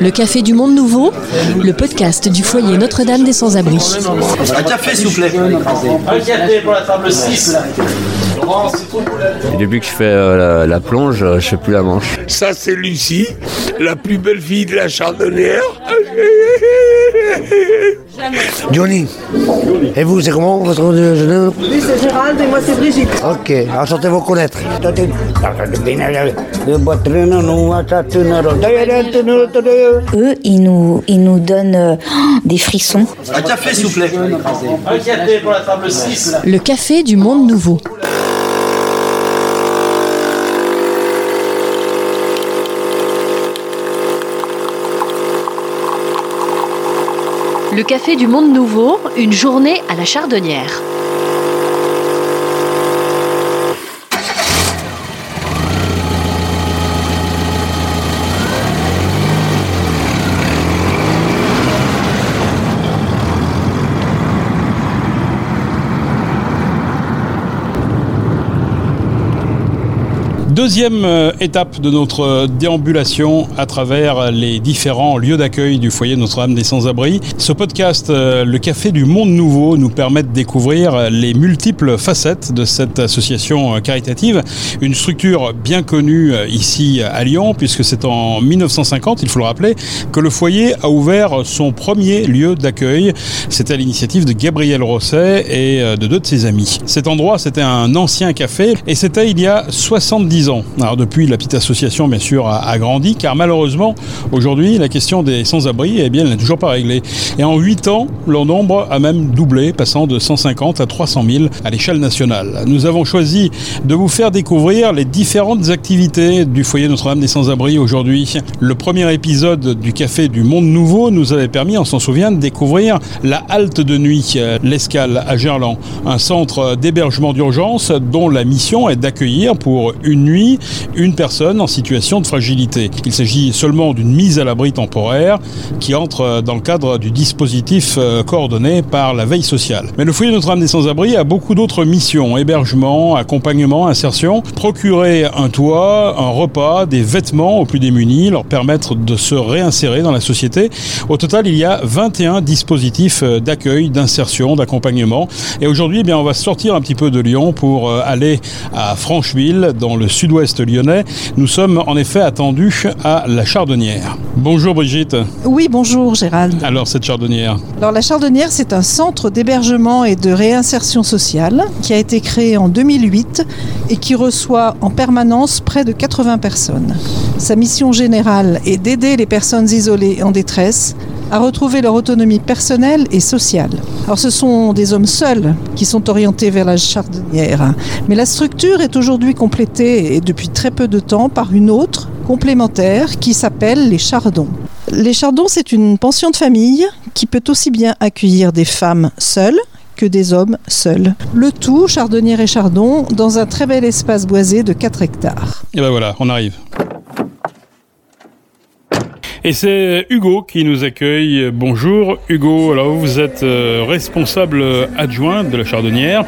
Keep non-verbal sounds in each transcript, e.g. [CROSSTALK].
Le Café du Monde Nouveau, le podcast du foyer Notre-Dame des Sans-Abri. Un café, s'il vous plaît. Un café pour la table 6. Et depuis que je fais euh, la, la plonge, euh, je fais plus la manche. Ça, c'est Lucie, la plus belle fille de la chardonnière. Johnny. Et vous, c'est comment votre nom Oui, c'est Gérald et moi c'est Brigitte. Ok, enchanté de vous connaître. Eux, ils nous, ils nous donnent euh, des frissons. Un café, s'il vous plaît. Un café pour la table 6. Le Café du Monde Nouveau. Le Café du Monde Nouveau, une journée à la Chardonnière. Deuxième euh, étape de notre euh, déambulation à travers les différents lieux d'accueil du foyer Notre-Dame des Sans-Abri. Ce podcast, euh, Le Café du Monde Nouveau, nous permet de découvrir les multiples facettes de cette association caritative. Une structure bien connue ici à Lyon, puisque c'est en 1950, il faut le rappeler, que le foyer a ouvert son premier lieu d'accueil. C'était à l'initiative de Gabriel Rosset et de deux de ses amis. Cet endroit, c'était un ancien café et c'était il y a 70 ans. Depuis, la petite association, bien sûr, a, a grandi, car malheureusement, aujourd'hui, la question des sans-abri, eh bien, elle n'est toujours pas réglée. Et en 8 ans, leur nombre a même doublé, passant de 150 à 300 000 à l'échelle nationale. Nous avons choisi de vous faire découvrir les différentes activités du foyer Notre-Dame des sans-abri aujourd'hui. Le premier épisode du Café du Monde Nouveau nous avait permis, on s'en souvient, de découvrir la halte de nuit, euh, l'escale à Gerland, un centre d'hébergement d'urgence dont la mission est d'accueillir pour une nuit une personne en situation de fragilité. Il s'agit seulement d'une mise à l'abri temporaire qui entre dans le cadre du dispositif euh, coordonné par la veille sociale. Mais le foyer Notre-Dame des Sans-Abri a beaucoup d'autres missions, hébergement, accompagnement, insertion, procurer un toit, un repas, des vêtements aux plus démunis, leur permettre de se réinsérer dans la société. Au total, il y a 21 dispositifs euh, d'accueil, d'insertion, d'accompagnement. Et aujourd'hui, eh bien, on va sortir un petit peu de Lyon pour euh, aller à Francheville, dans le sud-ouest lyonnais. Nous sommes en effet attendus à la Chardonnière. Bonjour Brigitte. Oui, bonjour Gérald. Alors cette Chardonnière Alors la Chardonnière, c'est un centre d'hébergement et de réinsertion sociale qui a été créé en 2008 et qui reçoit en permanence près de 80 personnes. Sa mission générale est d'aider les personnes isolées en détresse à retrouver leur autonomie personnelle et sociale. Alors ce sont des hommes seuls qui sont orientés vers la chardonnière, mais la structure est aujourd'hui complétée et depuis très peu de temps par une autre complémentaire qui s'appelle les chardons. Les chardons, c'est une pension de famille qui peut aussi bien accueillir des femmes seules que des hommes seuls. Le tout, chardonnière et chardon, dans un très bel espace boisé de 4 hectares. Et ben voilà, on arrive. Et c'est Hugo qui nous accueille. Bonjour Hugo, alors vous êtes euh, responsable adjoint de la Chardonnière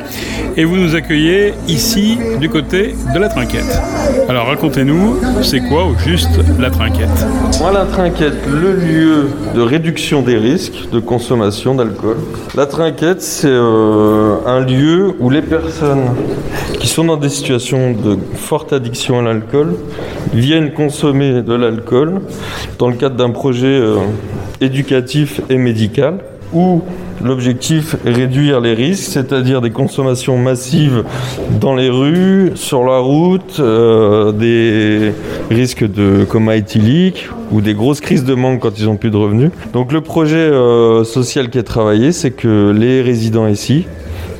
et vous nous accueillez ici du côté de la Trinquette. Alors racontez-nous, c'est quoi au juste la Trinquette? La Trinquette, le lieu de réduction des risques de consommation d'alcool. La Trinquette, c'est euh, un lieu où les personnes qui sont dans des situations de forte addiction à l'alcool viennent consommer de l'alcool dans le cadre d'un projet euh, éducatif et médical où l'objectif est réduire les risques, c'est-à-dire des consommations massives dans les rues, sur la route, euh, des risques de coma éthylique ou des grosses crises de manque quand ils n'ont plus de revenus. Donc le projet euh, social qui est travaillé, c'est que les résidents ici,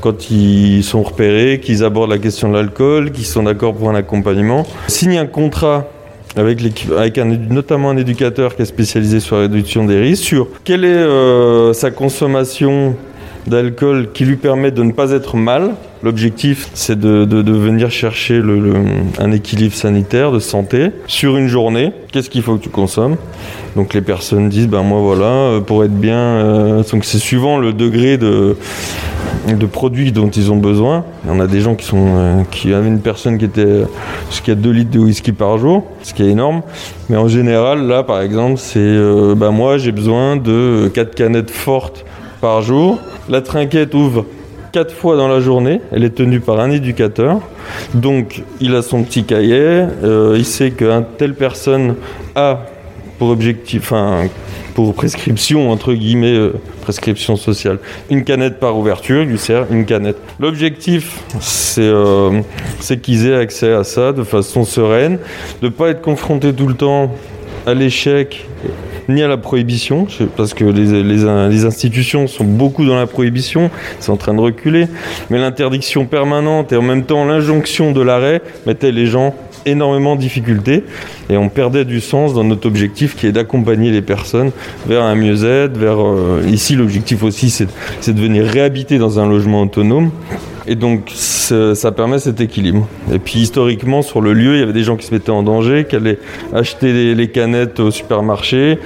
quand ils sont repérés, qu'ils abordent la question de l'alcool, qu'ils sont d'accord pour un accompagnement, signent un contrat avec, avec notamment un éducateur qui est spécialisé sur la réduction des risques, sur quelle est euh, sa consommation d'alcool qui lui permet de ne pas être mal. L'objectif, c'est de, de- venir chercher le- un équilibre sanitaire, de santé, sur une journée. Qu'est-ce qu'il faut que tu consommes? Donc les personnes disent, ben moi voilà, euh, pour être bien, euh, donc c'est suivant le degré de de produits dont ils ont besoin. Il y en a des gens qui sont euh, qui avaient une personne qui était jusqu'à 2 litres de whisky par jour, ce qui est énorme. Mais en général, là par exemple, c'est euh, bah, moi j'ai besoin de 4 canettes fortes par jour. La trinquette ouvre 4 fois dans la journée. Elle est tenue par un éducateur. Donc il a son petit cahier. euh, il sait qu'une telle personne a pour objectif, enfin pour prescription entre guillemets, euh, prescription sociale, une canette par ouverture, il lui sert une canette. L'objectif, c'est euh, qu'ils aient accès à ça de façon sereine, de pas être confrontés tout le temps à l'échec ni à la prohibition, parce que les, institutions sont beaucoup dans la prohibition, c'est en train de reculer, mais l'interdiction permanente et en même temps l'injonction de l'arrêt mettaient les gens énormément en difficulté et on perdait du sens dans notre objectif qui est d'accompagner les personnes vers un mieux-être, euh, ici l'objectif aussi c'est de venir réhabiter dans un logement autonome et donc ça permet cet équilibre. Et puis historiquement sur le lieu il y avait des gens qui se mettaient en danger, qui allaient acheter les, canettes au supermarché,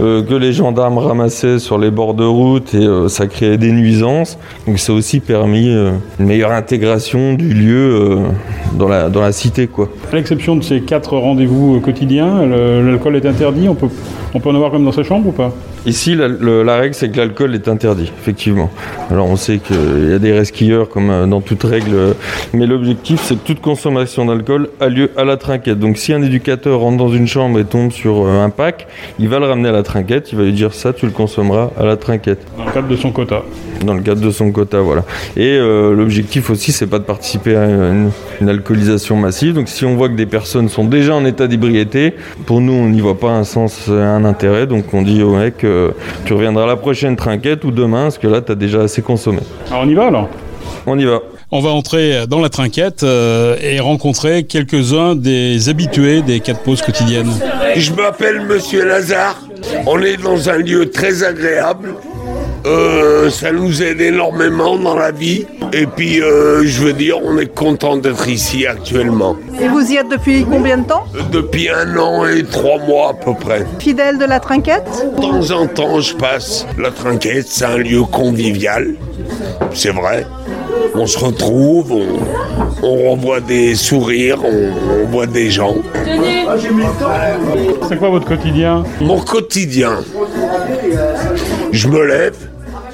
euh, que les gendarmes ramassaient sur les bords de route et euh, ça créait des nuisances. Donc ça a aussi permis euh, une meilleure intégration du lieu dans, la, dans la cité quoi. À l'exception de ces quatre rendez-vous quotidiens, l'alcool est interdit. On peut, on peut en avoir comme dans sa chambre ou pas? Ici, la, le- la règle, c'est que l'alcool est interdit, effectivement. Alors, on sait qu'il y a des resquilleurs, comme euh, dans toute règle, euh, mais l'objectif, c'est que toute consommation d'alcool a lieu à la trinquette. Donc, si un éducateur rentre dans une chambre et tombe sur euh, un pack, il va le ramener à la trinquette, il va lui dire ça, tu le consommeras à la trinquette. Dans le cadre de son quota. Dans le cadre de son quota, voilà. Et euh, l'objectif aussi, c'est pas de participer à une, une alcoolisation massive. Donc, si on voit que des personnes sont déjà en état d'ébriété, pour nous, on n'y voit pas un sens, un intérêt. Donc, on dit au mec, tu reviendras à la prochaine trinquette ou demain, parce que là, tu as déjà assez consommé. Alors on y va alors? On y va. On va entrer dans la trinquette euh, et rencontrer quelques-uns des habitués des quatre pauses quotidiennes. Je m'appelle Monsieur Lazare. On est dans un lieu très agréable. Euh, ça nous aide énormément dans la vie. Et puis, euh, je veux dire, on est content d'être ici actuellement. Et vous y êtes depuis combien de temps Depuis un an et trois mois à peu près. Fidèle de la trinquette De temps en temps, je passe. La trinquette, c'est un lieu convivial. C'est vrai. On se retrouve, on, on revoit des sourires, on, on voit des gens. C'est quoi votre quotidien? Mon quotidien, je me lève,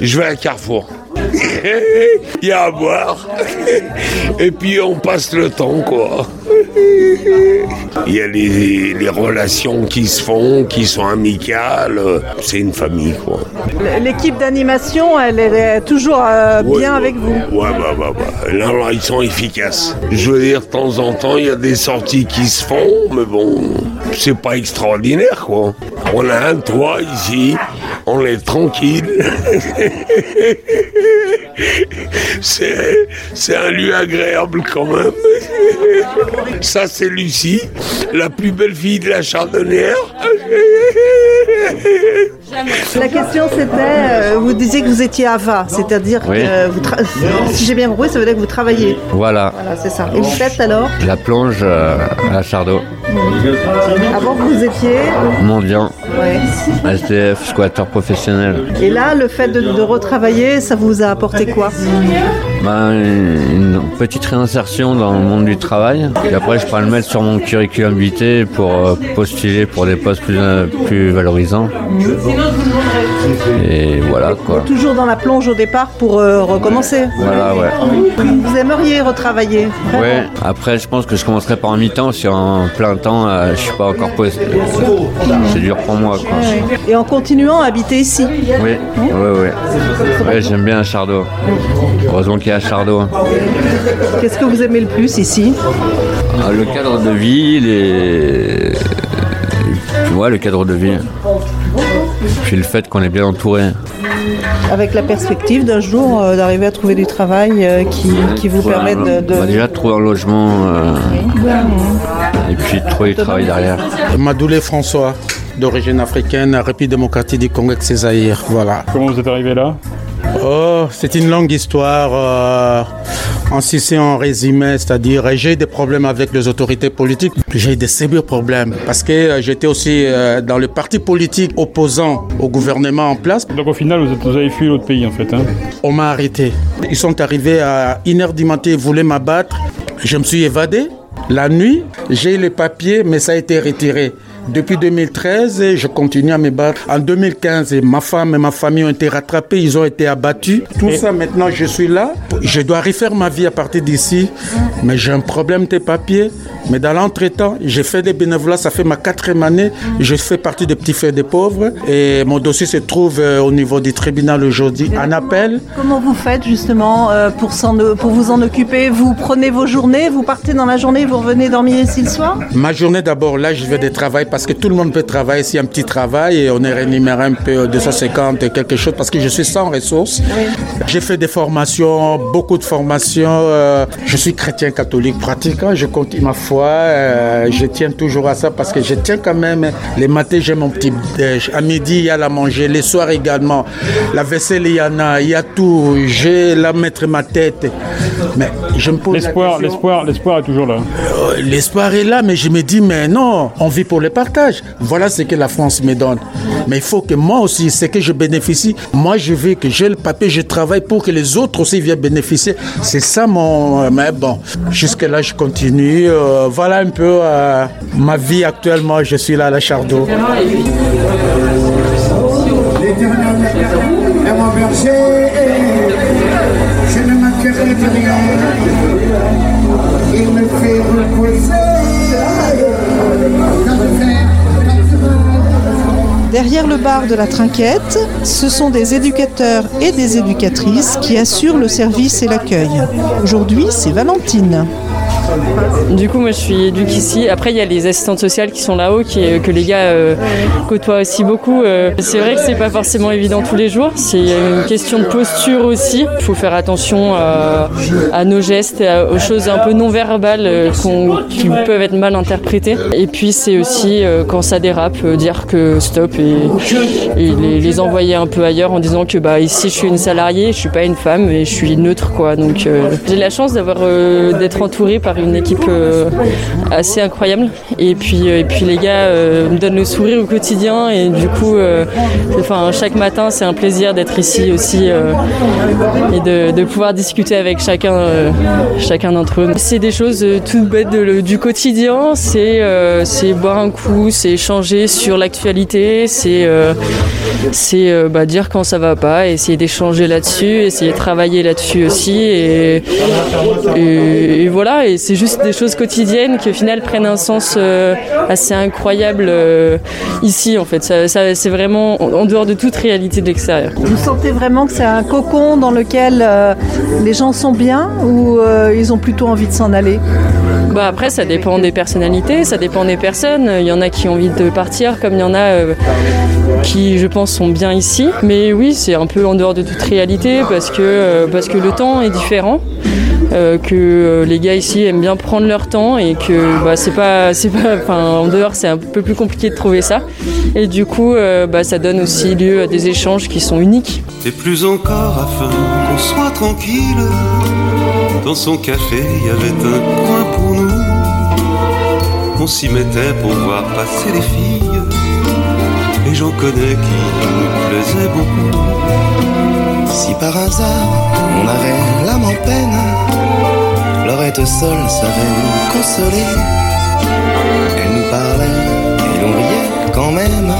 je vais à Carrefour. [LAUGHS] Il y a à boire. Et puis on passe le temps, quoi. Il y a les, les relations qui se font, qui sont amicales. C'est une famille, quoi. L'équipe d'animation, elle est toujours euh, Ouais, bien ouais. avec vous. Ouais, bah, bah, bah. Là, là, ils sont efficaces. Je veux dire, de temps en temps, il y a des sorties qui se font, mais bon, c'est pas extraordinaire, quoi. On a un toit ici, on est tranquille. [LAUGHS] c'est, c'est un lieu agréable quand même. Ça, c'est Lucie, la plus belle fille de la Chardonnière. La question c'était, euh, vous disiez que vous étiez AVA, c'est-à-dire Oui. que vous tra- si j'ai bien compris, ça veut dire que vous travaillez. Voilà, Voilà, c'est ça. Et vous faites alors la plonge euh, à la Chardot, Avant vous étiez. mendiant, Ouais. SDF, squatter professionnel. Et là, le fait de, de retravailler, ça vous a apporté quoi? Ben, une petite réinsertion dans le monde du travail. Et après, je pourrais le mettre sur mon curriculum vitae pour euh, postuler pour des postes plus, euh, plus valorisants. Et voilà quoi. Toujours dans la plonge au départ pour euh, recommencer. Voilà, ouais. Vous aimeriez retravailler Ouais, après, je pense que je commencerai par un mi-temps. Si en plein temps, euh, je suis pas encore posté. C'est dur pour moi quoi. Et en continuant à habiter ici. Oui, oui, oui. J'aime bien Chardot. Heureusement qu'il y a Chardot. Qu'est-ce que vous aimez le plus ici? Ah, le cadre de vie, les... Ouais, le cadre de vie. Puis le fait qu'on est bien entouré. Avec la perspective d'un jour euh, d'arriver à trouver du travail euh, qui, qui vous permette de... de- bah, déjà trouver un logement euh, et puis trouver du travail derrière. Madoulé François, d'origine africaine, République démocratique du Congo avec ses Zaïre, voilà. Comment vous êtes arrivé là? Oh, c'est une longue histoire. Euh, en si c'est en résumé, c'est-à-dire j'ai des problèmes avec les autorités politiques. J'ai des sérieux problèmes parce que euh, j'étais aussi euh, dans le parti politique opposant au gouvernement en place. Donc au final, vous, êtes, vous avez fui l'autre pays en fait. Hein On m'a arrêté. Ils sont arrivés à une heure du matin, ils voulaient m'abattre. Je me suis évadé. La nuit, j'ai eu les papiers, mais ça a été retiré. Depuis 2013, je continue à me battre. En 2015, ma femme et ma famille ont été rattrapés, ils ont été abattus. Tout ça, maintenant, je suis là. Je dois refaire ma vie à partir d'ici. Mais j'ai un problème des papiers. Mais dans l'entretemps, j'ai fait des bénévolats. Ça fait ma quatrième année. Je fais partie des petits faits des pauvres. Et mon dossier se trouve euh, au niveau du tribunal aujourd'hui en appel. Comment vous faites justement euh, pour, pour vous en occuper? Vous prenez vos journées, vous partez dans la journée, vous revenez dormir ici le soir Ma journée d'abord, là, je vais de travail parce que tout le monde peut travailler. S'il y a un petit travail et on est rémunéré un peu 250 quelque chose parce que je suis sans ressources. J'ai fait des formations, beaucoup de formations. Euh, je suis chrétien catholique pratiquant. Je continue ma foi euh, je tiens toujours à ça parce que je tiens quand même. Les matins, j'ai mon petit déj. À midi, il y a la manger. Les soirs également. La vaisselle, il y en a. Il y a tout. J'ai la mettre ma tête. Mais je me pose l'espoir, l'espoir, l'espoir est toujours là. Euh, l'espoir est là, mais je me dis, mais non, on vit pour le Voilà ce que la France me donne. Mais il faut que moi aussi, ce que je bénéficie, moi je veux que j'ai le papier, je travaille pour que les autres aussi viennent bénéficier. C'est ça mon. Mais bon, jusque là, je continue voilà un peu euh, ma vie actuellement. Je suis là à la Chardot. je ne de rien. Il me fait. Derrière le bar de la trinquette, ce sont des éducateurs et des éducatrices qui assurent le service et l'accueil. Aujourd'hui, c'est Valentine. Du coup, moi, je suis éduque ici. Après, il y a les assistantes sociales qui sont là-haut, qui, que les gars euh, côtoient aussi beaucoup. Euh, c'est vrai que c'est pas forcément évident tous les jours. C'est une question de posture aussi. Il faut faire attention à, nos gestes, aux choses un peu non verbales euh, qui peuvent être mal interprétées. Et puis, c'est aussi quand ça dérape, dire que stop et, les, les, envoyer un peu ailleurs en disant que bah ici, je suis une salariée, je suis pas une femme et je suis neutre, quoi. Donc, j'ai la chance d'avoir d'être entourée par une équipe euh, assez incroyable. Et puis, euh, et puis les gars euh, me donnent le sourire au quotidien et du coup, enfin, chaque matin, c'est un plaisir d'être ici aussi et de, pouvoir discuter avec chacun, chacun d'entre eux. C'est des choses toutes bêtes du quotidien, c'est boire un coup, c'est échanger sur l'actualité, c'est bah, dire quand ça va pas, essayer d'échanger là-dessus, essayer de travailler là-dessus aussi. Et, voilà, c'est juste des choses quotidiennes qui au final prennent un sens euh, assez incroyable euh, ici en fait. Ça, c'est vraiment en dehors de toute réalité de l'extérieur. Vous sentez vraiment que c'est un cocon dans lequel euh, les gens sont bien ou ils ont plutôt envie de s'en aller? Bah après ça dépend des personnalités, ça dépend des personnes. Il y en a qui ont envie de partir comme il y en a qui je pense sont bien ici. Mais oui c'est un peu en dehors de toute réalité parce que, parce que le temps est différent. Euh, que euh, les gars ici aiment bien prendre leur temps et que bah, c'est pas, enfin en dehors c'est un peu plus compliqué de trouver ça. Et du coup, euh, bah, ça donne aussi lieu à des échanges qui sont uniques. Et plus encore afin qu'on soit tranquille. Dans son café, il y avait un coin pour nous. On s'y mettait pour voir passer les filles. Et j'en connais qui nous plaisaient beaucoup. Si par hasard on avait l'âme en peine, Lorette seule savait nous consoler. Elle nous parlait et l'on riait quand même.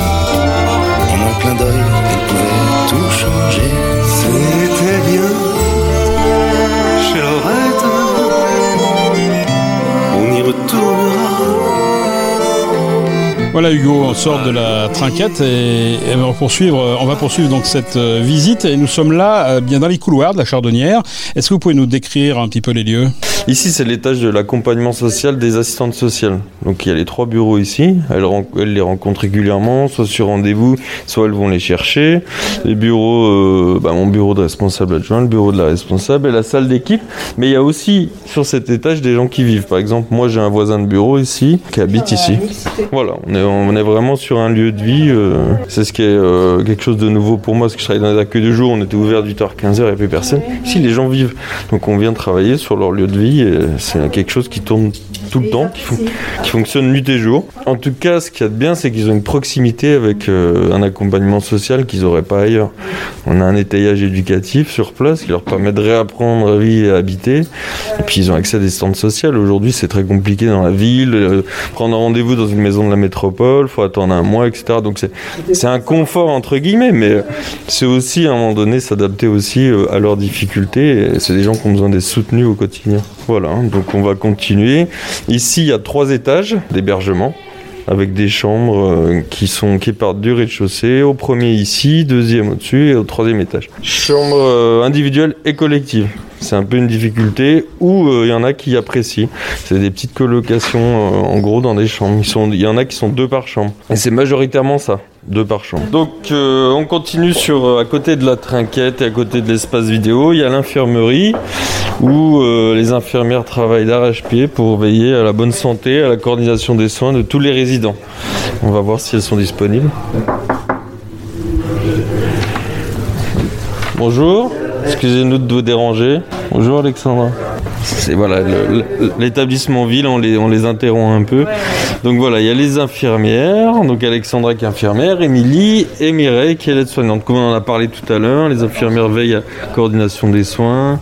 En un clin d'œil, elle pouvait tout changer. C'était bien chez Lorette. Voilà Hugo, on sort de la trinquette et, on, va poursuivre, on va poursuivre donc cette euh, visite et nous sommes là euh, bien dans les couloirs de la Chardonnière. Est-ce que vous pouvez nous décrire un petit peu les lieux? Ici, c'est l'étage de l'accompagnement social des assistantes sociales. Donc il y a les trois bureaux ici. Elles, les rencontrent régulièrement, soit sur rendez-vous, soit elles vont les chercher. Les bureaux, euh, bah, mon bureau de responsable adjoint, le bureau de la responsable et la salle d'équipe. Mais il y a aussi sur cet étage des gens qui vivent. Par exemple, moi j'ai un voisin de bureau ici qui habite ici. Voilà, on est, on est vraiment sur un lieu de vie. euh, c'est ce qui est euh, quelque chose de nouveau pour moi, parce que je travaille dans les accueils de jour, on était ouvert 8h, 15h, il n'y a plus personne. Ici, les gens vivent. Donc on vient travailler sur leur lieu de vie. Et C'est quelque chose qui tourne tout le temps, qui, fon- qui fonctionne nuit et jour. En tout cas, ce qu'il y a de bien, c'est qu'ils ont une proximité avec euh, un accompagnement social qu'ils n'auraient pas ailleurs. On a un étayage éducatif sur place qui leur permet de réapprendre à vivre et à habiter. Et puis ils ont accès à des stands sociaux. Aujourd'hui, c'est très compliqué dans la ville. euh, prendre un rendez-vous dans une maison de la métropole, faut attendre un mois, etc. Donc c'est un confort entre guillemets, mais c'est aussi à un moment donné s'adapter aussi euh, à leurs difficultés. C'est des gens qui ont besoin d'être soutenus au quotidien. Voilà, hein, donc on va continuer. Ici, il y a trois étages d'hébergement avec des chambres euh, qui sont qui partent du rez-de-chaussée au premier ici, deuxième au-dessus et au troisième étage. Chambre euh, individuelle et collective. C'est un peu une difficulté où euh, il y en a qui apprécient. C'est des petites colocations euh, en gros dans des chambres. Il y en a qui sont deux par chambre. Et c'est majoritairement ça, deux par chambre. Donc euh, on continue sur à côté de la trinquette et à côté de l'espace vidéo, il y a l'infirmerie où les infirmières travaillent d'arrache-pied pour veiller à la bonne santé, à la coordination des soins de tous les résidents. On va voir si elles sont disponibles. Bonjour, excusez-nous de vous déranger. Bonjour Alexandra. C'est voilà l'établissement ville, on les, interrompt un peu. Donc voilà, il y a les infirmières, donc Alexandra qui est infirmière, Émilie et Mireille qui est l'aide-soignante. Comme on en a parlé tout à l'heure, les infirmières veillent à la coordination des soins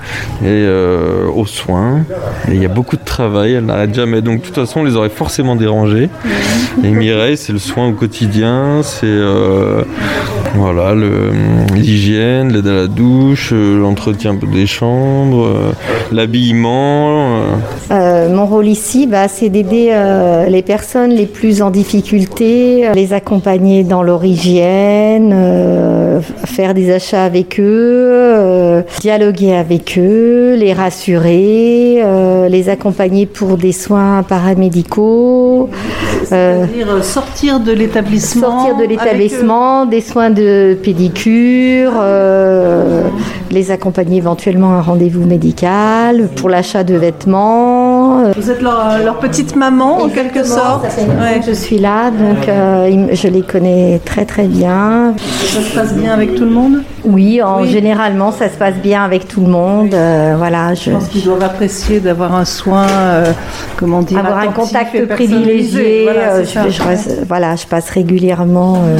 et euh, aux soins. Il y a beaucoup de travail, elles n'arrêtent jamais. Donc de toute façon, on les aurait forcément dérangées. Et Mireille, c'est le soin au quotidien, c'est euh, voilà l'hygiène, l'aide à la douche, euh, l'entretien des chambres, euh, l'habillement. euh. Mon rôle ici, bah, c'est d'aider euh, les personnes les plus en difficulté, les accompagner dans leur hygiène, euh, faire des achats avec eux, euh, dialoguer avec eux, les rassurer, euh, les accompagner pour des soins paramédicaux. C'est-à-dire euh, sortir de l'établissement. sortir de l'établissement, des soins de pédicure, euh, les accompagner éventuellement à un rendez-vous médical, pour l'achat de vêtements. Euh, Vous êtes leur, leur petite maman en quelque sorte. je suis là, donc euh, je les connais très très bien. Ça se passe bien avec tout le monde? Oui, en Oui. généralement ça se passe bien avec tout le monde. euh, voilà, je, Je pense qu'ils doivent apprécier d'avoir un soin, euh, comment dire, avoir un contact privilégié. Voilà, euh, je, je reste- voilà, je passe régulièrement euh,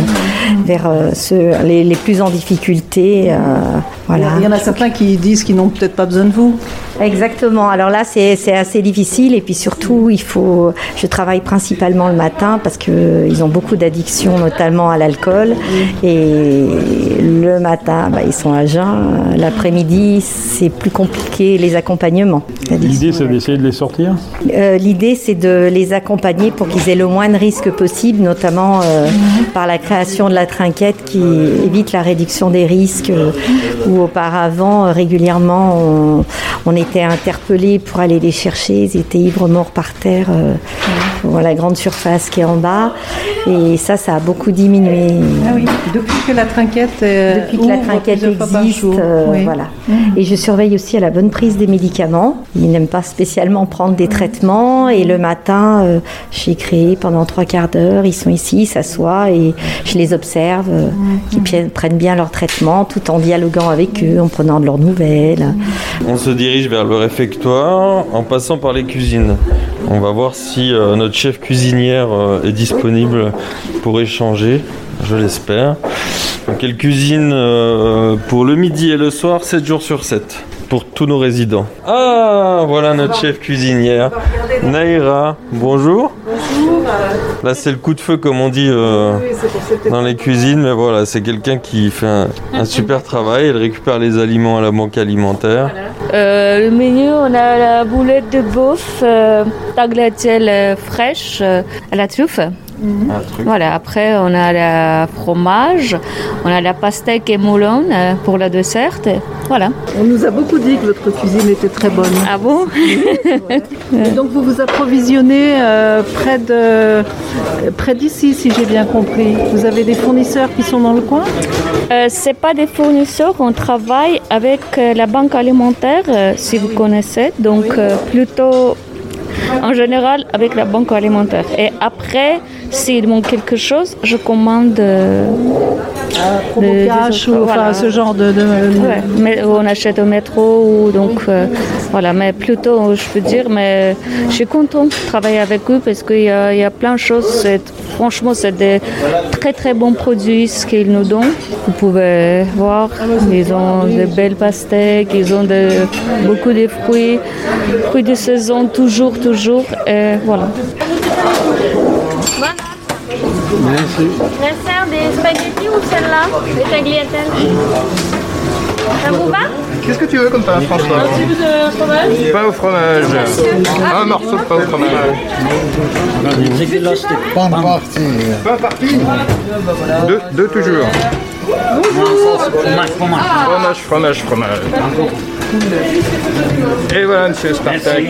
vers euh, ceux les, les plus en difficulté. euh, voilà. Il y en a certains qui disent qu'ils n'ont peut-être pas besoin de vous. Exactement. Alors là, c'est assez difficile et puis surtout, il faut. Je travaille principalement le matin parce que ils ont beaucoup d'addictions, notamment à l'alcool. Et le matin, bah, ils sont à jeun. L'après-midi, c'est plus compliqué les accompagnements. L'idée, c'est d'essayer de les sortir. Euh, L'idée, c'est de les accompagner pour qu'ils aient le moins de risques possible, notamment euh, par la création de la trinquette qui évite la réduction des risques. euh, où auparavant, euh, régulièrement, on, on était interpellés pour aller les chercher. Ils étaient ivres morts par terre, euh, dans la grande surface qui est en bas. Et ça, ça a beaucoup diminué. Ah oui, depuis que la trinquette, euh, Depuis que la trinquette existe, euh, Oui. voilà. Et je surveille aussi à la bonne prise des médicaments. Ils n'aiment pas spécialement prendre des traitements. Et le matin, euh, j'ai créé pendant trois quarts d'heure. Ils sont ici, ils s'assoient et je les observe. euh, qu'ils pi- prennent bien leur traitement tout en dialoguant avec eux, en prenant de leurs nouvelles. On se dirige vers le réfectoire en passant par les cuisines. On va voir si euh, notre chef cuisinière euh, est disponible pour échanger, je l'espère. Donc elle cuisine euh, pour le midi et le soir 7 jours sur 7 tous nos résidents. Ah, voilà notre chef cuisinière. Naïra, bonjour. Là c'est le coup de feu comme on dit euh, dans les cuisines, mais voilà, c'est quelqu'un qui fait un, super travail. Elle récupère les aliments à la banque alimentaire. Euh, le menu, on a la boulette de bœuf, euh, euh, fraîche à la truffe, Voilà, après on a le fromage, on a la pastèque et moulon euh, pour la dessert. Voilà. On nous a beaucoup dit que votre cuisine était très bonne. Ah bon [LAUGHS] Et donc vous vous approvisionnez euh, près de près d'ici, si j'ai bien compris. Vous avez des fournisseurs qui sont dans le coin? Euh, c'est pas des fournisseurs, on travaille avec euh, la banque alimentaire, si vous connaissez, donc euh, plutôt en général avec la banque alimentaire. Et après, s'il manque quelque chose, je commande. Euh, des- des cash autres, ou enfin, ce genre de- de- Ouais, mais on achète au métro ou donc euh, voilà, mais plutôt je peux dire, mais je suis contente de travailler avec eux parce qu'il y, y a plein de choses. Franchement, c'est des très très bons produits ce qu'ils nous donnent. Vous pouvez voir, ils ont de belles pastèques, ils ont de, beaucoup de fruits, fruits de saison, toujours, toujours. Et voilà. Dessert des spaghettis ou celle-là Les tagliatelles Ça vous va? Qu'est-ce que tu veux comme pain, François Un tube de fromage? Pain au fromage. Un morceau de pain au fromage. Pas parti. Pain parti Deux, deux toujours. Fromage, fromage, fromage. Et voilà, monsieur Spartak.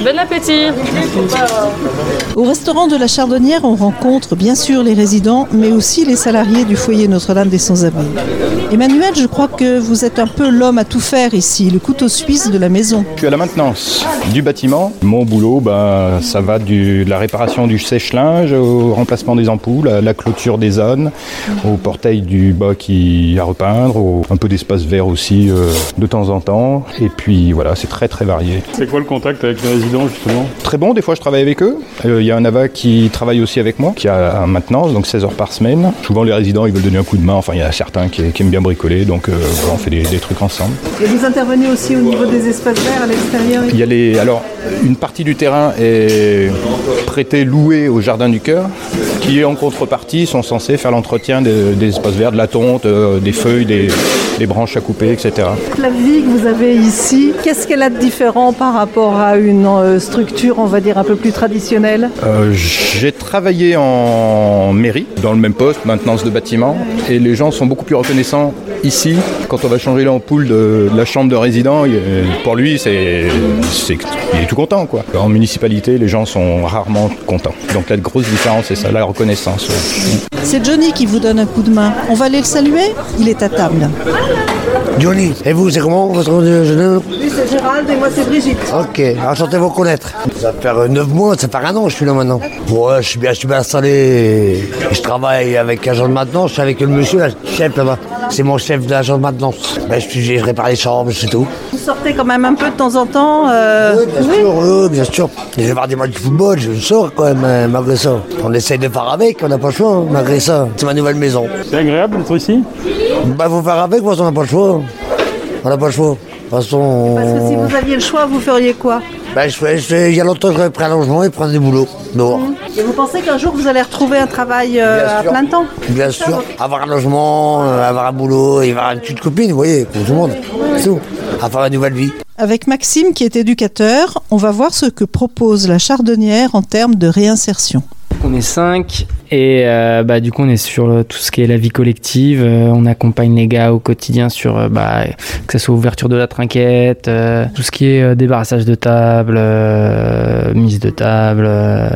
Bon appétit Au restaurant de la Chardonnière, on rencontre bien sûr les résidents, mais aussi les salariés du foyer Notre-Dame des Sans-Abri. Emmanuel, je crois que vous êtes un peu l'homme à tout faire ici, le couteau suisse de la maison. Je suis à la maintenance du bâtiment. Mon boulot, ben, ça va du- de la réparation du sèche-linge au remplacement des ampoules, à la clôture des zones, au portail du bas qui à repeindre, au- un peu d'espace vert aussi euh, de temps en temps. Et puis voilà, c'est très très varié. C'est quoi le contact avec les résidents justement? Très bon, des fois je travaille avec eux. Euh, Il y a un AVA qui travaille aussi avec moi, qui a un maintenance, donc 16 heures par semaine. Souvent les résidents ils veulent donner un coup de main, enfin il y a certains qui, qui aiment bien bricoler, donc euh, voilà, on fait des- des trucs ensemble. Et vous intervenez aussi au niveau des espaces verts à l'extérieur Il y a les, alors, une partie du terrain est prêtée, louée au Jardin du Cœur, qui en contrepartie sont censés faire l'entretien de- des espaces verts, de la tonte, euh, des feuilles, des, des branches à couper, etc. La vie que vous avez ici, qu'est-ce qu'elle a de différent par rapport à une euh, structure, on va dire, un peu plus traditionnelle? Euh, J'ai travaillé en mairie, dans le même poste, maintenance de bâtiment, et les gens sont beaucoup plus reconnaissants ici. Quand on va changer l'ampoule de, de la chambre de résident, pour lui, c'est, c'est- il est tout content. Quoi. En municipalité, les gens sont rarement contents. Donc la grosse différence, c'est ça, la reconnaissance. ouais. C'est Johnny qui vous donne un coup de main. On va aller le saluer Il est à table. Johnny, et vous, c'est comment votre jeune homme Lui, c'est Gérald et moi, c'est Brigitte. Ok, enchanté de vous connaître. Ça va faire 9 mois, ça fait un an que je suis là maintenant. Ouais, je suis bien, je suis bien installé. Je travaille avec agent de maintenance, je suis avec le monsieur, là, le chef là-bas. C'est mon chef de l'agent de maintenance. Ben, je, suis, je répare les chambres, c'est tout. Vous sortez quand même un peu de temps en temps euh, Oui, bien sûr, oui, bien sûr. Je vais voir des matchs de football, je sors quand même, euh, malgré ça. On essaye de faire avec, on n'a pas le choix, hein, malgré ça. C'est ma nouvelle maison. C'est agréable d'être ici? Bah, faut faire avec, parce qu'on n'a pas le choix. On n'a pas le choix. Parce que si vous aviez le choix, vous feriez quoi Ben, je fais, je fais- il y a longtemps que j'avais pris un logement et prendre des boulots dehors. Et vous pensez qu'un jour, vous allez retrouver un travail euh, à plein temps Bien sûr, avoir un logement, euh, avoir un boulot, et avoir une petite copine, vous voyez, comme tout le monde. C'est tout. Avoir une nouvelle vie. Avec Maxime, qui est éducateur, on va voir ce que propose la chardonnière en termes de réinsertion. On est cinq et euh, bah, du coup on est sur euh, tout ce qui est la vie collective. Euh, on accompagne les gars au quotidien sur euh, bah, que ce soit ouverture de la trinquette, euh, tout ce qui est débarrassage de table, mise de table,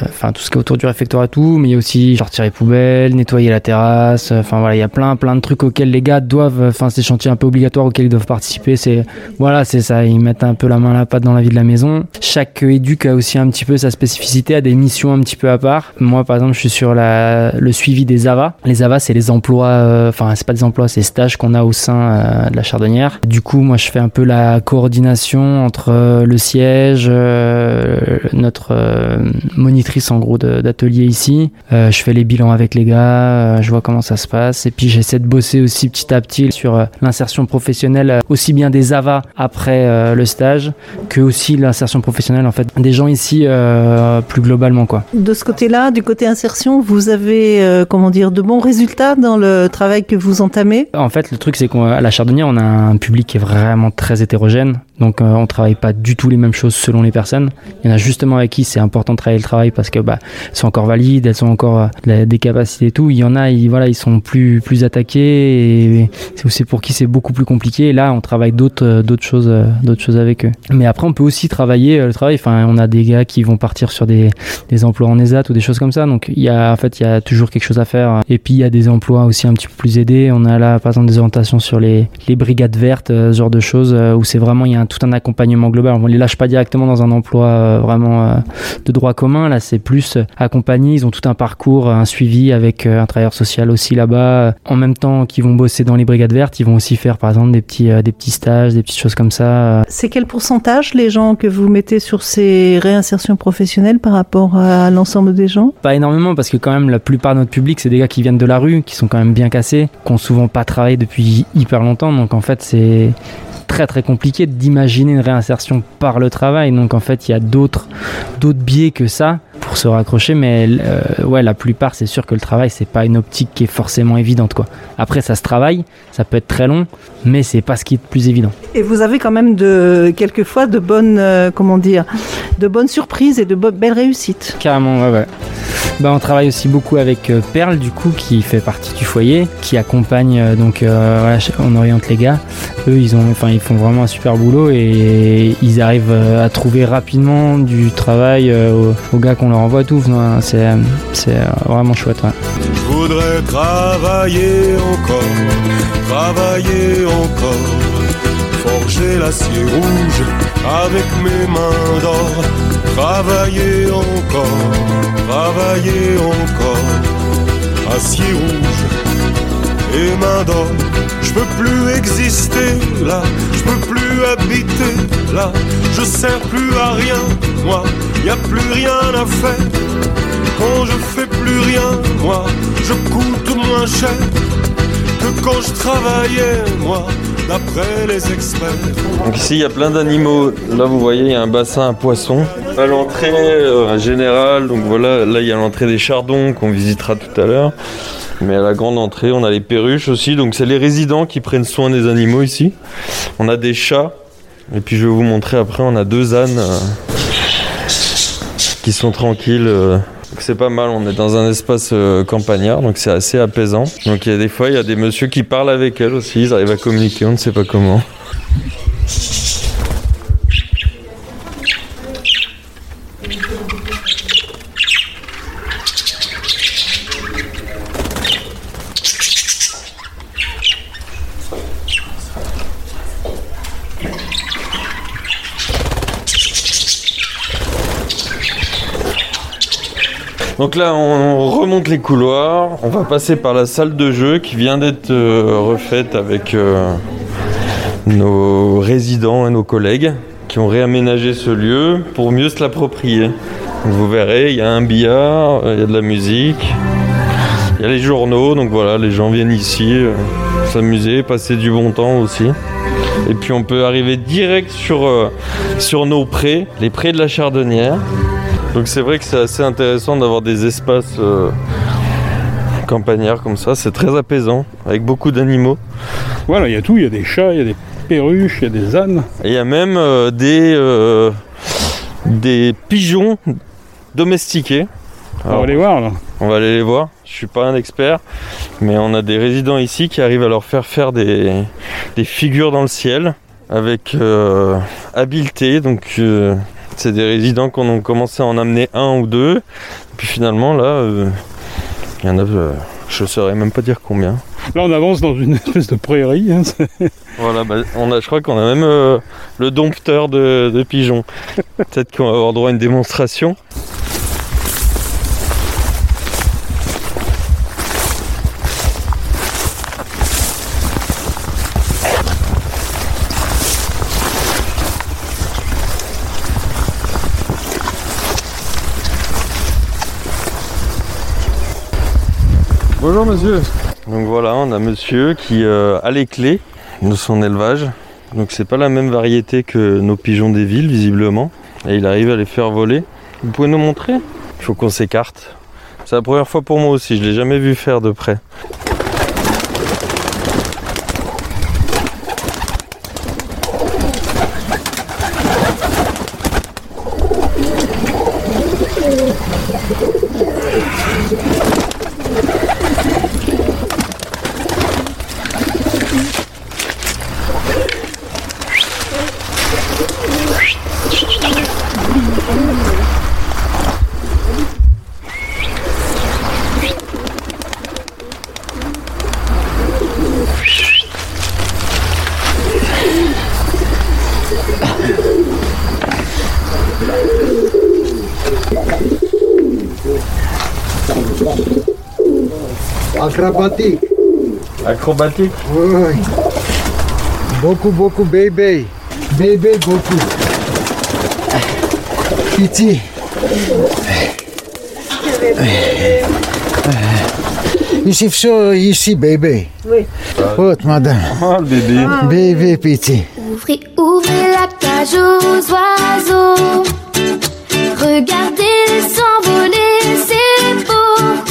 enfin tout ce qui est autour du réfectoire et tout. Mais il y a aussi sortir les poubelles, nettoyer la terrasse. Enfin voilà, il y a plein plein de trucs auxquels les gars doivent. Enfin c'est des chantiers un peu obligatoires auxquels ils doivent participer. C'est voilà c'est ça. Ils mettent un peu la main à la pâte dans la vie de la maison. Chaque éduc a aussi un petit peu sa spécificité, a des missions un petit peu à part. Moi par exemple je suis sur la, le suivi des AVA. Les AVA c'est les emplois, euh, enfin c'est pas des emplois, c'est stages qu'on a au sein euh, de la chardonnière. Du coup moi je fais un peu la coordination entre euh, le siège, euh, notre euh, monitrice en gros d'atelier ici. Euh, je fais les bilans avec les gars, euh, je vois comment ça se passe et puis j'essaie de bosser aussi petit à petit sur euh, l'insertion professionnelle, euh, aussi bien des AVA après euh, le stage que aussi l'insertion professionnelle en fait des gens ici euh, plus globalement quoi. De ce côté-là, du côté insertion, vous avez, euh, comment dire, de bons résultats dans le travail que vous entamez? En fait, le truc, c'est qu'à la Chardonnière, on a un public qui est vraiment très hétérogène. Donc euh, on travaille pas du tout les mêmes choses selon les personnes. Il y en a justement avec qui c'est important de travailler le travail parce que bah elles sont encore valides, elles ont encore euh, des capacités et tout. Il y en a, ils, voilà, ils sont plus plus attaqués et c'est pour qui c'est beaucoup plus compliqué. Là, on travaille d'autres euh, d'autres choses euh, d'autres choses avec eux. Mais après, on peut aussi travailler euh, le travail. Enfin, on a des gars qui vont partir sur des des emplois en ESAT ou des choses comme ça. Donc il y a en fait il y a toujours quelque chose à faire. Et puis il y a des emplois aussi un petit peu plus aidés. On a là par exemple des orientations sur les les brigades vertes, euh, ce genre de choses euh, où c'est vraiment il y a un- tout un accompagnement global. On les lâche pas directement dans un emploi euh, vraiment euh, de droit commun. Là, c'est plus euh, accompagné. Ils ont tout un parcours, un suivi avec un travailleur social aussi là-bas. En même temps qu'ils vont bosser dans les brigades vertes, ils vont aussi faire par exemple des petits des petits stages, des petites choses comme ça. C'est quel pourcentage les gens que vous mettez sur ces réinsertions professionnelles par rapport à l'ensemble des gens? Pas énormément parce que quand même la plupart de notre public c'est des gars qui viennent de la rue, qui sont quand même bien cassés, qui ont souvent pas travaillé depuis hyper longtemps. Donc en fait c'est très très compliqué d'imaginer une réinsertion par le travail. Donc en fait il y a d'autres d'autres biais que ça pour se raccrocher. Mais euh, ouais la plupart c'est sûr que le travail c'est pas une optique qui est forcément évidente quoi. Après ça se travaille, ça peut être très long, mais c'est pas ce qui est le plus évident. Et vous avez quand même de quelquefois de bonnes euh, comment dire de bonnes surprises et de belles réussites. Carrément, ouais, ouais. Bah, on travaille aussi beaucoup avec euh, Perle, du coup, qui fait partie du foyer, qui accompagne, donc, voilà, on oriente les gars. Eux, ils, ont, enfin, ils font vraiment un super boulot et ils arrivent euh, à trouver rapidement du travail euh, aux, gars qu'on leur envoie tout. C'est, euh, vraiment chouette. Je voudrais travailler encore, travailler encore, forger l'acier rouge avec mes mains d'or, travailler encore, travailler encore, acier rouge et mains d'or. Peux plus exister là, je peux plus habiter là, je sers plus à rien, moi, y a plus rien à faire. Quand je fais plus rien, moi, je coûte moins cher que quand je travaillais, moi, d'après les experts. Donc ici il y a plein d'animaux. Là vous voyez il y a un bassin à poissons. À l'entrée euh, générale, donc voilà, là il y a l'entrée des chardons qu'on visitera tout à l'heure. Mais à la grande entrée, on a les perruches aussi. Donc c'est les résidents qui prennent soin des animaux ici. On a des chats. Et puis je vais vous montrer après, on a deux ânes euh, qui sont tranquilles. euh. C'est pas mal, on est dans un espace euh, campagnard, donc c'est assez apaisant. Donc il y a des fois, il y a des messieurs qui parlent avec elles aussi, ils arrivent à communiquer, on ne sait pas comment. Donc là, on remonte les couloirs. On va passer par la salle de jeu qui vient d'être euh, refaite avec euh, nos résidents et nos collègues qui ont réaménagé ce lieu pour mieux se l'approprier. Vous verrez, il y a un billard, il y a de la musique, il y a les journaux. Donc voilà, les gens viennent ici euh, s'amuser, passer du bon temps aussi. Et puis on peut arriver direct euh, sur nos prés, les prés de la Chardonnière. Donc c'est vrai que c'est assez intéressant d'avoir des espaces euh, campagnards comme ça, c'est très apaisant, avec beaucoup d'animaux. Voilà, il y a tout, il y a des chats, il y a des perruches, il y a des ânes. Et il y a même euh, des, euh, des pigeons domestiqués. On va aller voir là. On va aller les voir. Je suis pas un expert, mais on a des résidents ici qui arrivent à leur faire faire des, des figures dans le ciel avec euh, habileté. Donc c'est des résidents qu'on a commencé à en amener un ou deux. Puis finalement là, euh, il y en a, euh, je saurais même pas dire combien. Là, on avance dans une [LAUGHS] espèce de prairie. hein, Voilà, bah, on a, je crois qu'on a même euh, le dompteur de, de pigeons. Peut-être qu'on va avoir droit à une démonstration. Bonjour monsieur. Donc voilà, on a monsieur qui euh, a les clés de son élevage. Donc c'est pas la même variété que nos pigeons des villes visiblement. Et il arrive à les faire voler. Vous pouvez nous montrer? Il faut qu'on s'écarte. C'est la première fois pour moi aussi, je l'ai jamais vu faire de près. Acrobatique. Acrobatique Oui. Beaucoup, beaucoup, bébé. Bébé, beaucoup. Petit. Ici, ici, bébé. Oui. Haute, madame. Ah, le bébé. Bébé, petit. Ouvrez, ouvrez la cage aux oiseaux. Regardez-les s'envoler, c'est beau.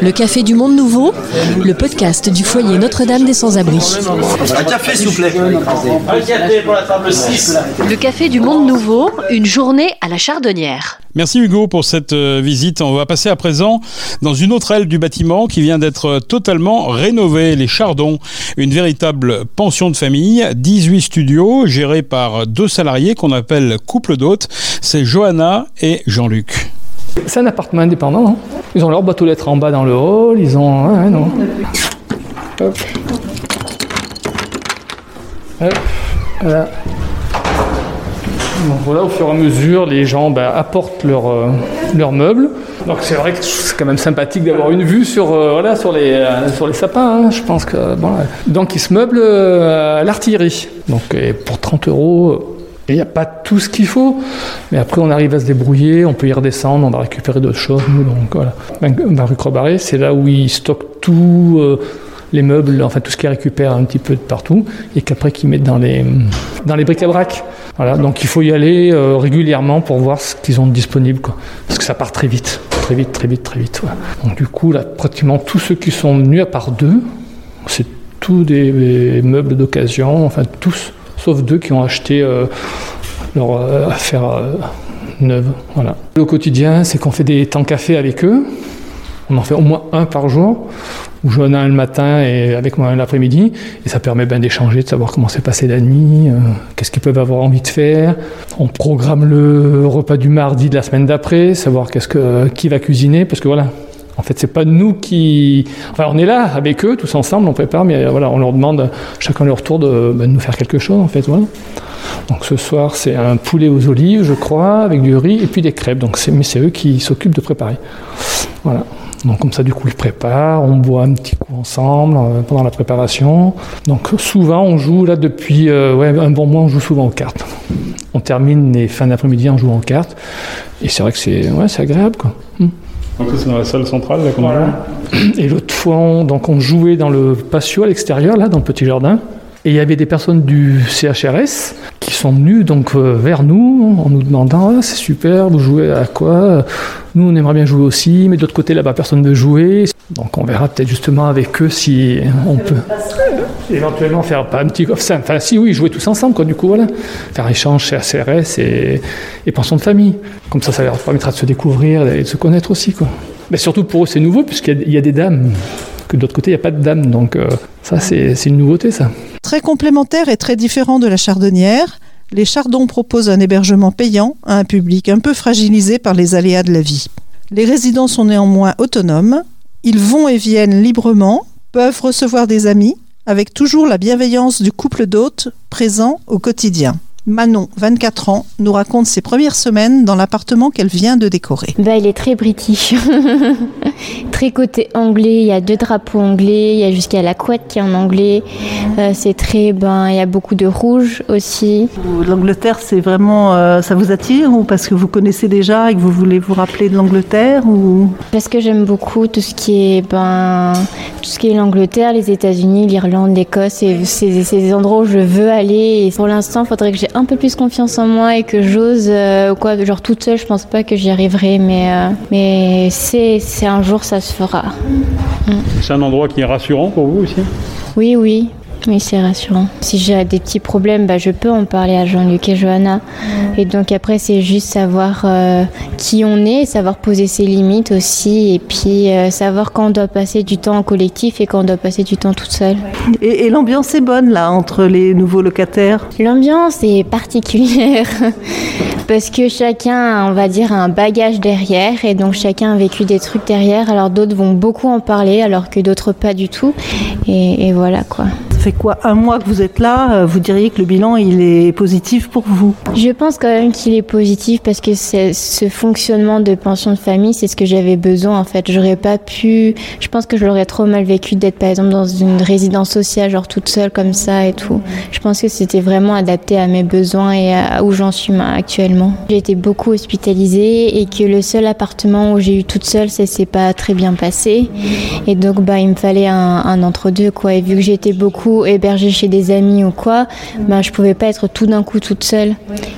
Le Café du Monde Nouveau, le podcast du foyer Notre-Dame des Sans-Abri. Un café, s'il vous plaît. Un café pour la table 6. Le Café du Monde Nouveau, une journée à la Chardonnière. Merci Hugo pour cette euh, visite. On va passer à présent dans une autre aile du bâtiment qui vient d'être euh, totalement rénovée, les Chardons. Une véritable pension de famille, 18 studios gérés par deux salariés qu'on appelle couple d'hôtes. C'est Johanna et Jean-Luc. C'est un appartement indépendant. hein. Ils ont leur boîte aux lettres en bas dans le hall. Ils ont. Voilà, au fur et à mesure, les gens ben, apportent leurs euh, leurs meubles. Donc c'est vrai que c'est quand même sympathique d'avoir une vue sur, euh, euh, les sapins. hein. Je pense que donc ils se meublent euh, à l'artillerie. Donc pour 30 euros. euh, il n'y a pas tout ce qu'il faut, mais après on arrive à se débrouiller, on peut y redescendre, on va récupérer d'autres choses. Donc voilà. Rue c'est là où ils stockent tout, euh, les meubles, enfin tout ce qu'ils récupèrent un petit peu de partout, et qu'après qu'ils mettent dans les, dans les bric-à-brac. Voilà, donc il faut y aller euh, régulièrement pour voir ce qu'ils ont de disponible, parce que ça part très vite, très vite, très vite, très vite. Donc du coup, là, pratiquement tous ceux qui sont venus à part deux, c'est tous des, meubles d'occasion, enfin tous, sauf deux qui ont acheté euh, leur euh, affaire neuve. Voilà. Le quotidien, c'est qu'on fait des temps café avec eux. On en fait au moins un par jour, où je en ai un le matin et avec moi un l'après-midi. Et ça permet ben, d'échanger, de savoir comment s'est passé la nuit, euh, qu'est-ce qu'ils peuvent avoir envie de faire. On programme le repas du mardi de la semaine d'après, savoir qu'est-ce que, qui va cuisiner, parce que voilà. En fait, c'est pas nous qui. Enfin, on est là avec eux, tous ensemble, on prépare, mais euh, voilà, on leur demande chacun leur tour de, ben, de nous faire quelque chose, en fait. Voilà. Donc ce soir, c'est un poulet aux olives, je crois, avec du riz et puis des crêpes. Donc c'est, mais c'est eux qui s'occupent de préparer. Voilà. Donc comme ça, du coup, ils préparent, on boit un petit coup ensemble euh, pendant la préparation. Donc souvent, on joue là depuis euh, ouais, un bon mois, on joue souvent aux cartes. On termine les fins d'après-midi en jouant aux cartes. Et c'est vrai que c'est ouais, agréable. Quoi. Hmm. Donc ça, c'est dans la salle centrale, là, qu'on Voilà. Et l'autre fois, on, donc on jouait dans le patio à l'extérieur, là, dans le petit jardin. Et il y avait des personnes du CHRS qui sont venues donc euh, vers nous en nous demandant ah, c'est super, vous jouez à quoi? Nous on aimerait bien jouer aussi, mais de l'autre côté là-bas personne ne veut jouer. Donc on verra peut-être justement avec eux si on peut éventuellement faire pas un petit enfin, si oui jouer tous ensemble quoi du coup voilà. Faire échange chez CRS et, pension de famille. Comme ça ça leur permettra de se découvrir et de se connaître aussi quoi. Mais surtout pour eux c'est nouveau puisqu'il y, a des dames que de l'autre côté il n'y a pas de dames donc euh, ça c'est une nouveauté ça Très complémentaire et très différent de la chardonnière, les chardons proposent un hébergement payant à un public un peu fragilisé par les aléas de la vie. Les résidents sont néanmoins autonomes, ils vont et viennent librement, peuvent recevoir des amis, avec toujours la bienveillance du couple d'hôtes présent au quotidien. Manon, 24 ans, nous raconte ses premières semaines dans l'appartement qu'elle vient de décorer. Bah, il est très british. [LAUGHS] très côté anglais, il y a deux drapeaux anglais, il y a jusqu'à la couette qui est en anglais. Euh, c'est très, ben, il y a beaucoup de rouge aussi. L'Angleterre, c'est vraiment, euh, ça vous attire ou parce que vous connaissez déjà et que vous voulez vous rappeler de l'Angleterre ou? Parce que j'aime beaucoup tout ce qui est, ben, tout ce qui est l'Angleterre, les États-Unis, l'Irlande, l'Écosse, et c'est des endroits où je veux aller. Et pour l'instant, il faudrait que j'ai un peu plus confiance en moi et que j'ose, euh, quoi, genre toute seule, je pense pas que j'y arriverai, mais, euh, mais c'est, c'est un jour ça se fera. Mm. C'est un endroit qui est rassurant pour vous aussi? Oui, oui. Oui, c'est rassurant. Si j'ai des petits problèmes, bah, je peux en parler à Jean-Luc et Johanna. Et donc après, c'est juste savoir euh, qui on est, savoir poser ses limites aussi, et puis euh, savoir quand on doit passer du temps en collectif et quand on doit passer du temps toute seule. Et, et l'ambiance est bonne là entre les nouveaux locataires? L'ambiance est particulière [LAUGHS] parce que chacun, on va dire, a un bagage derrière et donc chacun a vécu des trucs derrière. Alors d'autres vont beaucoup en parler alors que d'autres pas du tout. Et, et voilà quoi. Fait quoi un mois que vous êtes là euh, Vous diriez que le bilan il est positif pour vous Je pense quand même qu'il est positif parce que ce fonctionnement de pension de famille, c'est ce que j'avais besoin en fait. J'aurais pas pu. Je pense que je l'aurais trop mal vécu d'être par exemple dans une résidence sociale, genre toute seule comme ça et tout. Je pense que c'était vraiment adapté à mes besoins et à où j'en suis actuellement. J'ai été beaucoup hospitalisée et que le seul appartement où j'ai eu toute seule, ça s'est pas très bien passé. Et donc bah il me fallait un, un entre-deux quoi. Et vu que j'étais beaucoup hébergée chez des amis ou quoi, bah je pouvais pas être tout d'un coup toute seule,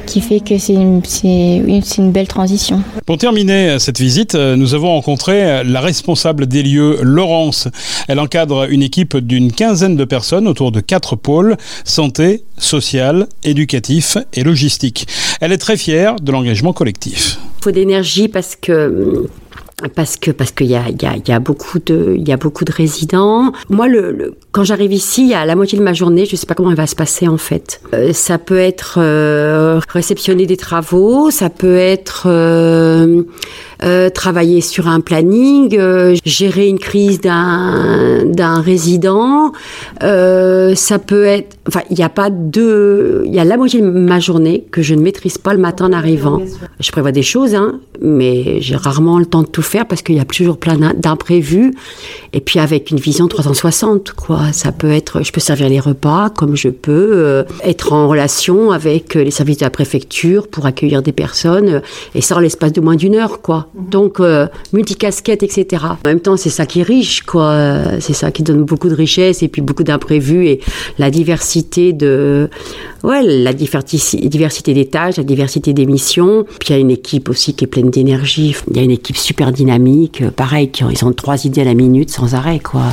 qui fait que c'est une, une, belle transition. Pour terminer cette visite, euh, nous avons rencontré la responsable des lieux, Laurence. Elle encadre une équipe d'une quinzaine de personnes autour de quatre pôles santé, social, éducatif et logistique. Elle est très fière de l'engagement collectif. faut d'énergie parce que parce que parce qu'il y a, y, y a beaucoup de il y a beaucoup de résidents. Moi, le, le- quand j'arrive ici, à la moitié de ma journée, je sais pas comment elle va se passer en fait. Euh, ça peut être euh, réceptionner des travaux, ça peut être euh, euh, travailler sur un planning, euh, gérer une crise d'un d'un résident. Euh, ça peut être, enfin, il n'y a pas de, il y a la moitié de ma journée que je ne maîtrise pas le matin en arrivant. Je prévois des choses, hein, mais j'ai rarement le temps de tout faire parce qu'il y a toujours plein d'im- d'imprévus. Et puis avec une vision 360, quoi. Ça peut être, je peux servir les repas comme je peux euh, être en relation avec les services de la préfecture pour accueillir des personnes euh, et ça en l'espace de moins d'une heure, quoi. Donc euh, multicasquette, etc. En même temps, c'est ça qui est riche, quoi. C'est ça qui donne beaucoup de richesse et puis beaucoup d'imprévus et la diversité de, ouais, la diversi- diversité des tâches, la diversité des missions. Puis il y a une équipe aussi qui est pleine d'énergie. Il y a une équipe super dynamique, euh, pareil, ils ont trois idées à la minute sans arrêt, quoi.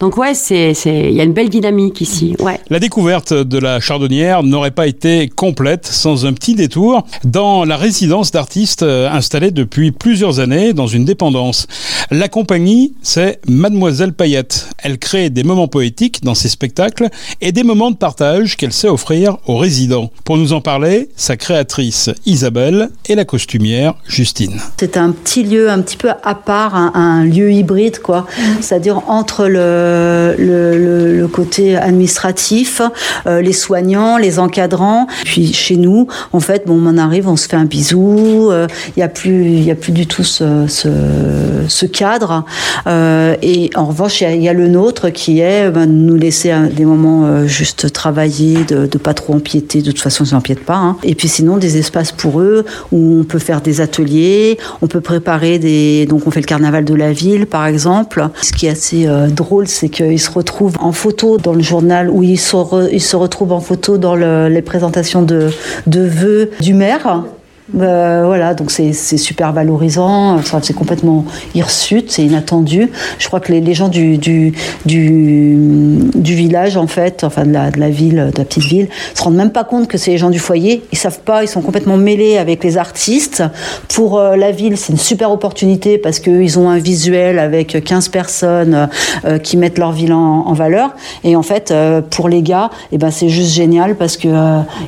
Donc ouais, c'est, il y a une belle dynamique ici, ouais. La découverte de la chardonnière n'aurait pas été complète sans un petit détour dans la résidence d'artistes euh, installée depuis plusieurs années dans une dépendance. La compagnie, c'est Mademoiselle Payette. Elle crée des moments poétiques dans ses spectacles et des moments de partage qu'elle sait offrir aux résidents. Pour nous en parler, sa créatrice Isabelle et la costumière Justine. C'est un petit lieu un petit peu à part, un, lieu hybride, quoi. C'est-à-dire entre le, côté administratif, euh, les soignants, les encadrants. Puis chez nous, en fait, bon, on arrive, on se fait un bisou. euh, Il n'y a plus, a plus du tout ce, cadre. Euh, et en revanche, il y a- le nôtre qui est ben, nous laisser des moments euh, juste travailler, de, de pas trop empiéter. De toute façon, ils n'empiètent pas. hein. Et puis sinon, des espaces pour eux où on peut faire des ateliers, on peut préparer des. Donc, on fait le carnaval de la ville, par exemple. Ce qui est assez euh, drôle, c'est qu'ils se retrouvent en photo dans le journal, où ils se, retrouvent en photo dans le- les présentations de, de vœux du maire. Euh, voilà, donc c'est super valorisant, c'est complètement hirsute, c'est inattendu. Je crois que les, les gens du, du, du, village, en fait, enfin de la, de la ville, de la petite ville, se rendent même pas compte que c'est les gens du foyer. Ils savent pas, ils sont complètement mêlés avec les artistes. Pour euh, la ville, c'est une super opportunité parce qu'ils ont un visuel avec 15 personnes euh, qui mettent leur ville en, valeur. Et en fait, pour les gars, eh ben, c'est juste génial parce que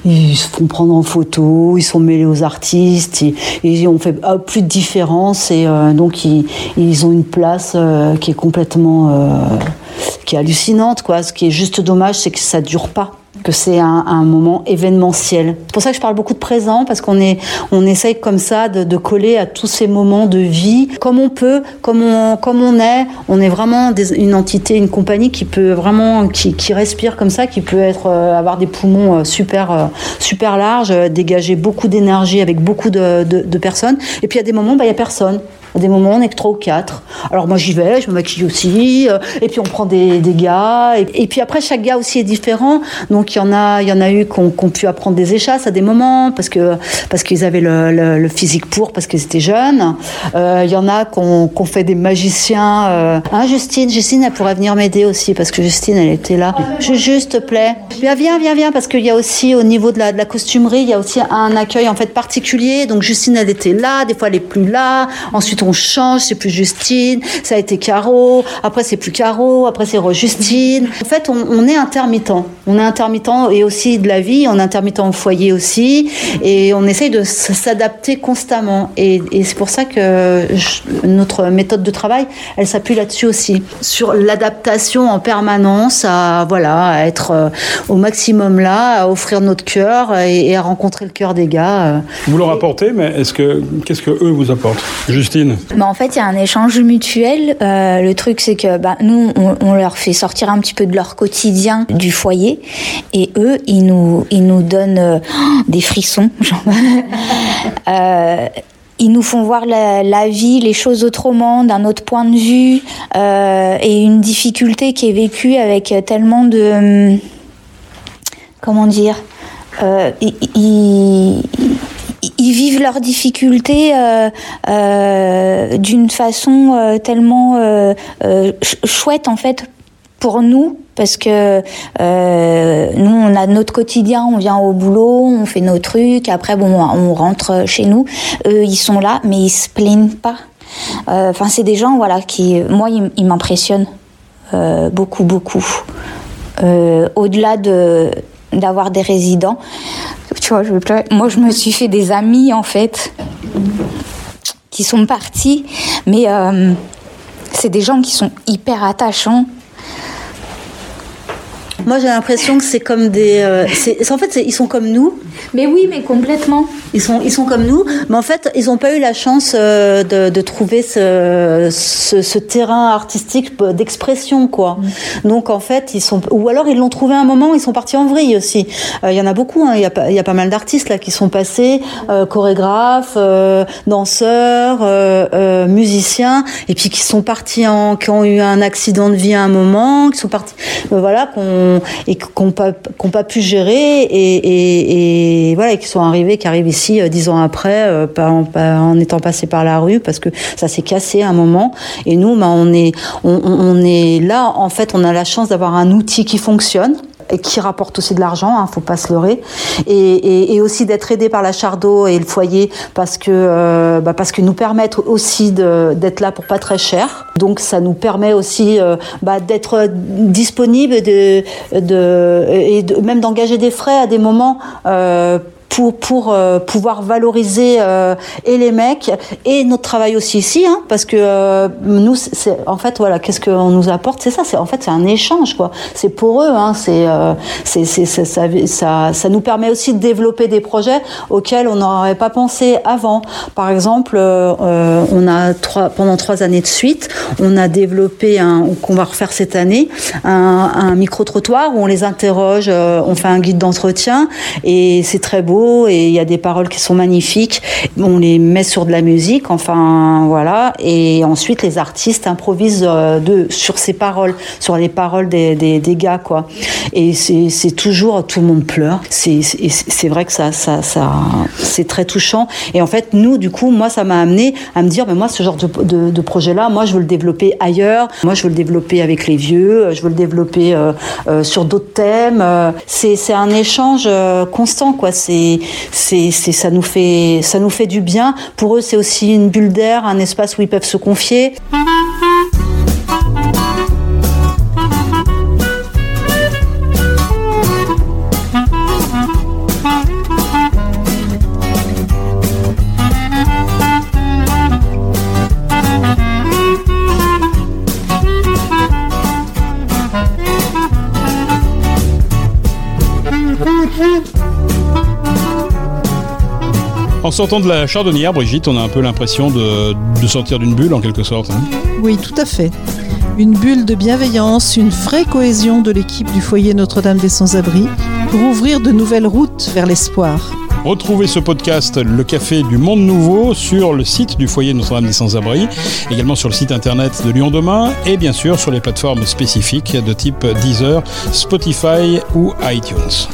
ils se font prendre en photo, ils sont mêlés aux artistes, ils, ils ont fait euh, plus de différence et euh, donc ils, ils ont une place euh, qui est complètement euh, qui est hallucinante quoi. Ce qui est juste dommage, c'est que ça dure pas que c'est un, moment événementiel. C'est pour ça que je parle beaucoup de présent, parce qu'on est, on essaye comme ça de, coller à tous ces moments de vie, comme on peut, comme on, comme on est. On est vraiment une entité, une compagnie qui peut vraiment, qui, qui respire comme ça, qui peut être, euh, avoir des poumons euh, super, euh, super larges, dégager beaucoup d'énergie avec beaucoup de, de- personnes. Et puis il y a des moments, bah, il y a personne. A des moments, on est que trois ou quatre. Alors moi j'y vais, je me maquille aussi, euh, et puis on prend des, des gars. Et, puis après chaque gars aussi est différent. Donc il y en a, il y en a eu qui ont pu apprendre des échasses à des moments parce que parce qu'ils avaient le, le- physique pour, parce qu'ils étaient jeunes. Euh, il y en a qui ont fait des magiciens. euh. Hein, Justine, Justine, elle pourrait venir m'aider aussi parce que Justine, elle était là. Je juste te plaît. Viens, viens, viens, viens, parce qu'il y a aussi au niveau de la, de la costumerie, il y a aussi un accueil en fait particulier. Donc Justine, elle était là, des fois elle est plus là. Ensuite on change, c'est plus Justine. Ça a été Caro. Après c'est plus Caro. Après c'est re-Justine. En fait, on, on est intermittent. On est intermittent et aussi de la vie. On est intermittent au foyer aussi. Et on essaye de s'adapter constamment. Et, et c'est pour ça que je- notre méthode de travail, elle s'appuie là-dessus aussi. Sur l'adaptation en permanence à, voilà, à être euh, au maximum là, à offrir notre cœur et, et à rencontrer le cœur des gars. euh. Vous leur apportez, mais est-ce que qu'est-ce que eux vous apportent? Justine? Bah, en fait, il y a un échange mutuel. Euh, le truc, c'est que bah, nous, on, on leur fait sortir un petit peu de leur quotidien du foyer, et eux, ils nous, ils nous donnent euh, des frissons. [LAUGHS] genre. Euh, ils nous font voir la, vie, les choses autrement, d'un autre point de vue, euh, et une difficulté qui est vécue avec tellement de... Comment dire euh, ils- vivent leurs difficultés d'une façon tellement ch- chouette en fait pour nous parce que euh, nous on a notre quotidien, on vient au boulot, on fait nos trucs, après bon on rentre chez nous. Eux ils sont là mais ils se plaignent pas. Euh, Enfin c'est des gens voilà qui moi ils, m'impressionnent euh, beaucoup beaucoup. Au-delà de d'avoir des résidents, tu vois, je, moi je me suis fait des amis en fait qui sont partis, mais c'est des gens qui sont hyper attachants. Moi, j'ai l'impression que c'est comme des. euh, en fait, ils sont comme nous. Mais oui, mais complètement. Ils sont, ils sont comme nous, mais en fait, ils n'ont pas eu la chance euh, de, de trouver ce, ce, ce terrain artistique d'expression, quoi. Donc, en fait, ils sont. Ou alors, ils l'ont trouvé à un moment, ils sont partis en vrille aussi. Euh, Il y en a beaucoup, hein, il y, a pas- il y a pas mal d'artistes là qui sont passés, chorégraphes, danseurs, musiciens, et puis qui sont partis en. qui ont eu un accident de vie à un moment, qui sont partis. voilà, qu'on et qui n'ont pas, qui ont pas pu gérer et, et, et voilà, qui sont arrivés, qui arrivent ici euh, dix ans après, euh, en, en étant passés par la rue parce que ça s'est cassé à un moment. Et nous, ben, on est, on- on est là. En fait, on a la chance d'avoir un outil qui fonctionne et qui rapporte aussi de l'argent, hein, faut pas se leurrer, et, aussi d'être aidé par la Chardot et le foyer parce que euh, bah, parce que nous permettent aussi d'être là pour pas très cher. Donc ça nous permet aussi euh, bah, d'être disponible et même d'engager des frais à des moments. euh, pour, euh, pouvoir valoriser euh, et les mecs et notre travail aussi ici hein, parce que euh, nous c'est en fait voilà qu'est-ce qu'on nous apporte? C'est ça c'est en fait c'est un échange quoi. C'est pour eux hein, c'est c'est ça, ça nous permet aussi de développer des projets auxquels on n'aurait pas pensé avant. Par exemple on a trois pendant trois années de suite on a développé un qu'on va refaire cette année un, micro trottoir où on les interroge on fait un guide d'entretien et c'est très beau et il y a des paroles qui sont magnifiques. On les met sur de la musique enfin voilà. Et ensuite les artistes improvisent euh, sur ces paroles sur les paroles des, gars quoi. Et c'est toujours tout le monde pleure. C'est vrai que ça ça c'est très touchant. Et en fait nous du coup moi ça m'a amené à me dire mais moi ce genre de, de, de projet là moi je veux le développer ailleurs. Moi je veux le développer avec les vieux. Je veux le développer euh, euh, sur d'autres thèmes. C'est un échange constant quoi. C'est c'est ça nous ça nous fait du bien. Pour eux c'est aussi une bulle d'air un espace où ils peuvent se confier En sortant de la chardonnière, Brigitte, on a un peu l'impression de, de sortir d'une bulle en quelque sorte. hein. Oui, tout à fait. Une bulle de bienveillance, une vraie cohésion de l'équipe du foyer Notre-Dame des Sans-Abri pour ouvrir de nouvelles routes vers l'espoir. Retrouvez ce podcast Le Café du Monde Nouveau sur le site du foyer Notre-Dame des Sans-Abri, également sur le site internet de Lyon Demain et bien sûr sur les plateformes spécifiques de type Deezer, Spotify ou iTunes.